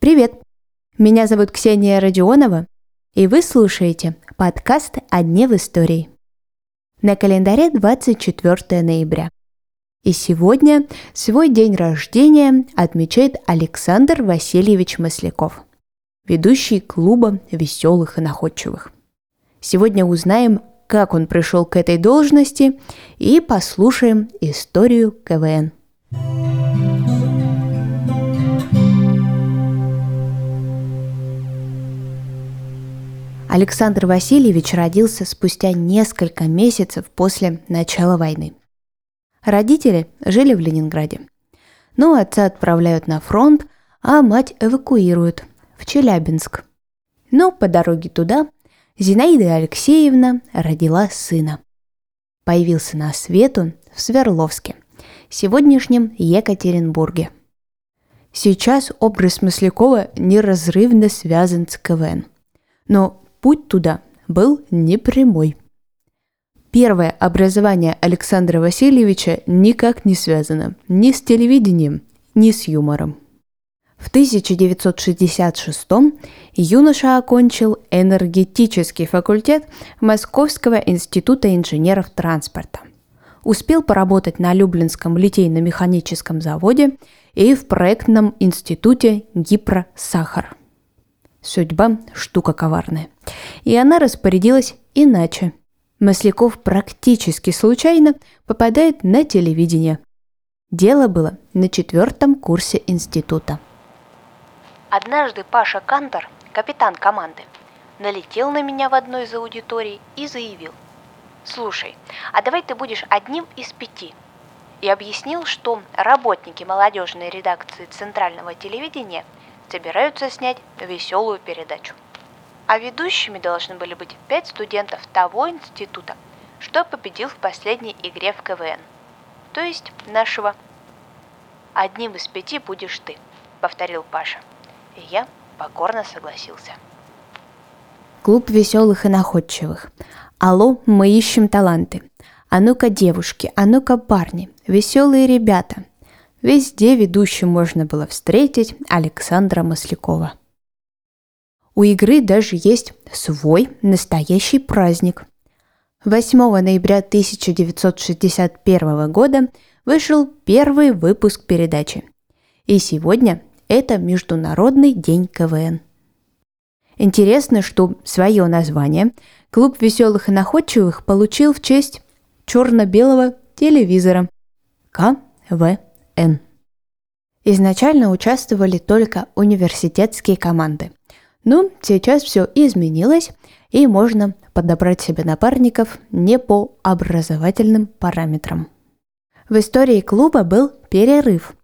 Привет! Меня зовут Ксения Родионова, и вы слушаете подкаст «О дне в истории». На календаре 24 ноября. И сегодня свой день рождения отмечает Александр Васильевич Масляков, ведущий клуба веселых и находчивых. Сегодня узнаем, как он пришел к этой должности, и послушаем историю КВН. Александр Васильевич родился спустя несколько месяцев после начала войны. Родители жили в Ленинграде. Но отца отправляют на фронт, а мать эвакуируют в Челябинск. Но по дороге туда Зинаида Алексеевна родила сына. Появился на свет он в Свердловске, сегодняшнем Екатеринбурге. Сейчас образ Маслякова неразрывно связан с КВН. Но путь туда был непрямой. Первое образование Александра Васильевича никак не связано ни с телевидением, ни с юмором. В 1966 юноша окончил энергетический факультет Московского института инженеров транспорта. Успел поработать на Люблинском литейно-механическом заводе и в проектном институте Гипро-Сахар. Судьба – штука коварная. И она распорядилась иначе. Масляков практически случайно попадает на телевидение. Дело было на четвертом курсе института. Однажды Паша Кантор, капитан команды, налетел на меня в одной из аудиторий и заявил. «Слушай, а давай ты будешь одним из пяти». И объяснил, что работники молодежной редакции Центрального телевидения собираются снять веселую передачу. А ведущими должны были быть пять студентов того института, что победил в последней игре в КВН. То есть нашего. «Одним из пяти будешь ты», — повторил Паша. И я покорно согласился. Клуб веселых и находчивых. Алло, мы ищем таланты. А ну-ка, девушки, а ну-ка, парни, веселые ребята. Везде ведущим можно было встретить Александра Маслякова. У игры даже есть свой настоящий праздник. 8 ноября 1961 года вышел первый выпуск передачи. И сегодня это Международный день КВН. Интересно, что свое название Клуб веселых и находчивых получил в честь черно-белого телевизора КВН. Изначально участвовали только университетские команды. Но сейчас все изменилось, и можно подобрать себе напарников не по образовательным параметрам. В истории клуба был перерыв,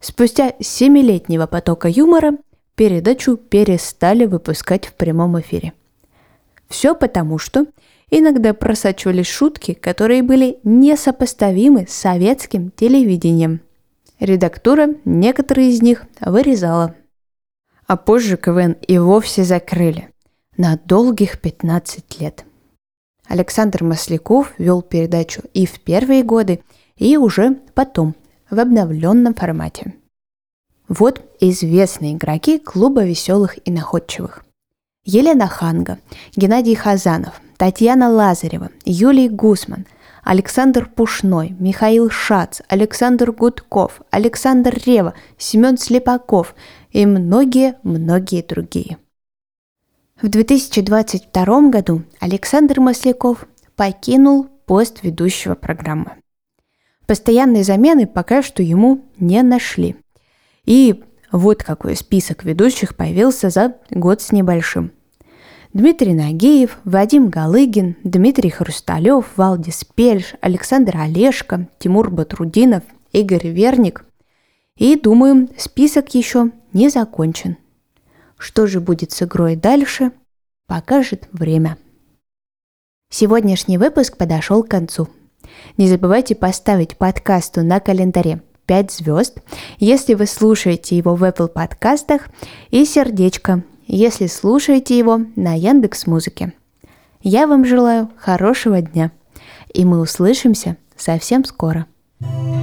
Спустя семилетнего потока юмора передачу перестали выпускать в прямом эфире. Все потому, что иногда просачивались шутки, которые были несопоставимы с советским телевидением. Редактура некоторые из них вырезала. А позже КВН и вовсе закрыли на долгих 15 лет. Александр Масляков вел передачу и в первые годы, и уже потом, в обновленном формате. Вот известные игроки клуба веселых и находчивых. Елена Ханга, Геннадий Хазанов, Татьяна Лазарева, Юлий Гусман, Александр Пушной, Михаил Шац, Александр Гудков, Александр Рева, Семен Слепаков и многие-многие другие. В 2022 году Александр Масляков покинул пост ведущего программы. Постоянной замены пока что ему не нашли. И вот какой список ведущих появился за год с небольшим. Дмитрий Нагиев, Вадим Галыгин, Дмитрий Хрусталев, Валдис Пельш, Александр Олешко, Тимур Батрудинов, Игорь Верник. И, думаю, список еще не закончен. Что же будет с игрой дальше, покажет время. Сегодняшний выпуск подошел к концу – не забывайте поставить подкасту на календаре 5 звезд, если вы слушаете его в Apple подкастах, и сердечко, если слушаете его на Яндекс Музыке. Я вам желаю хорошего дня, и мы услышимся совсем скоро. thank you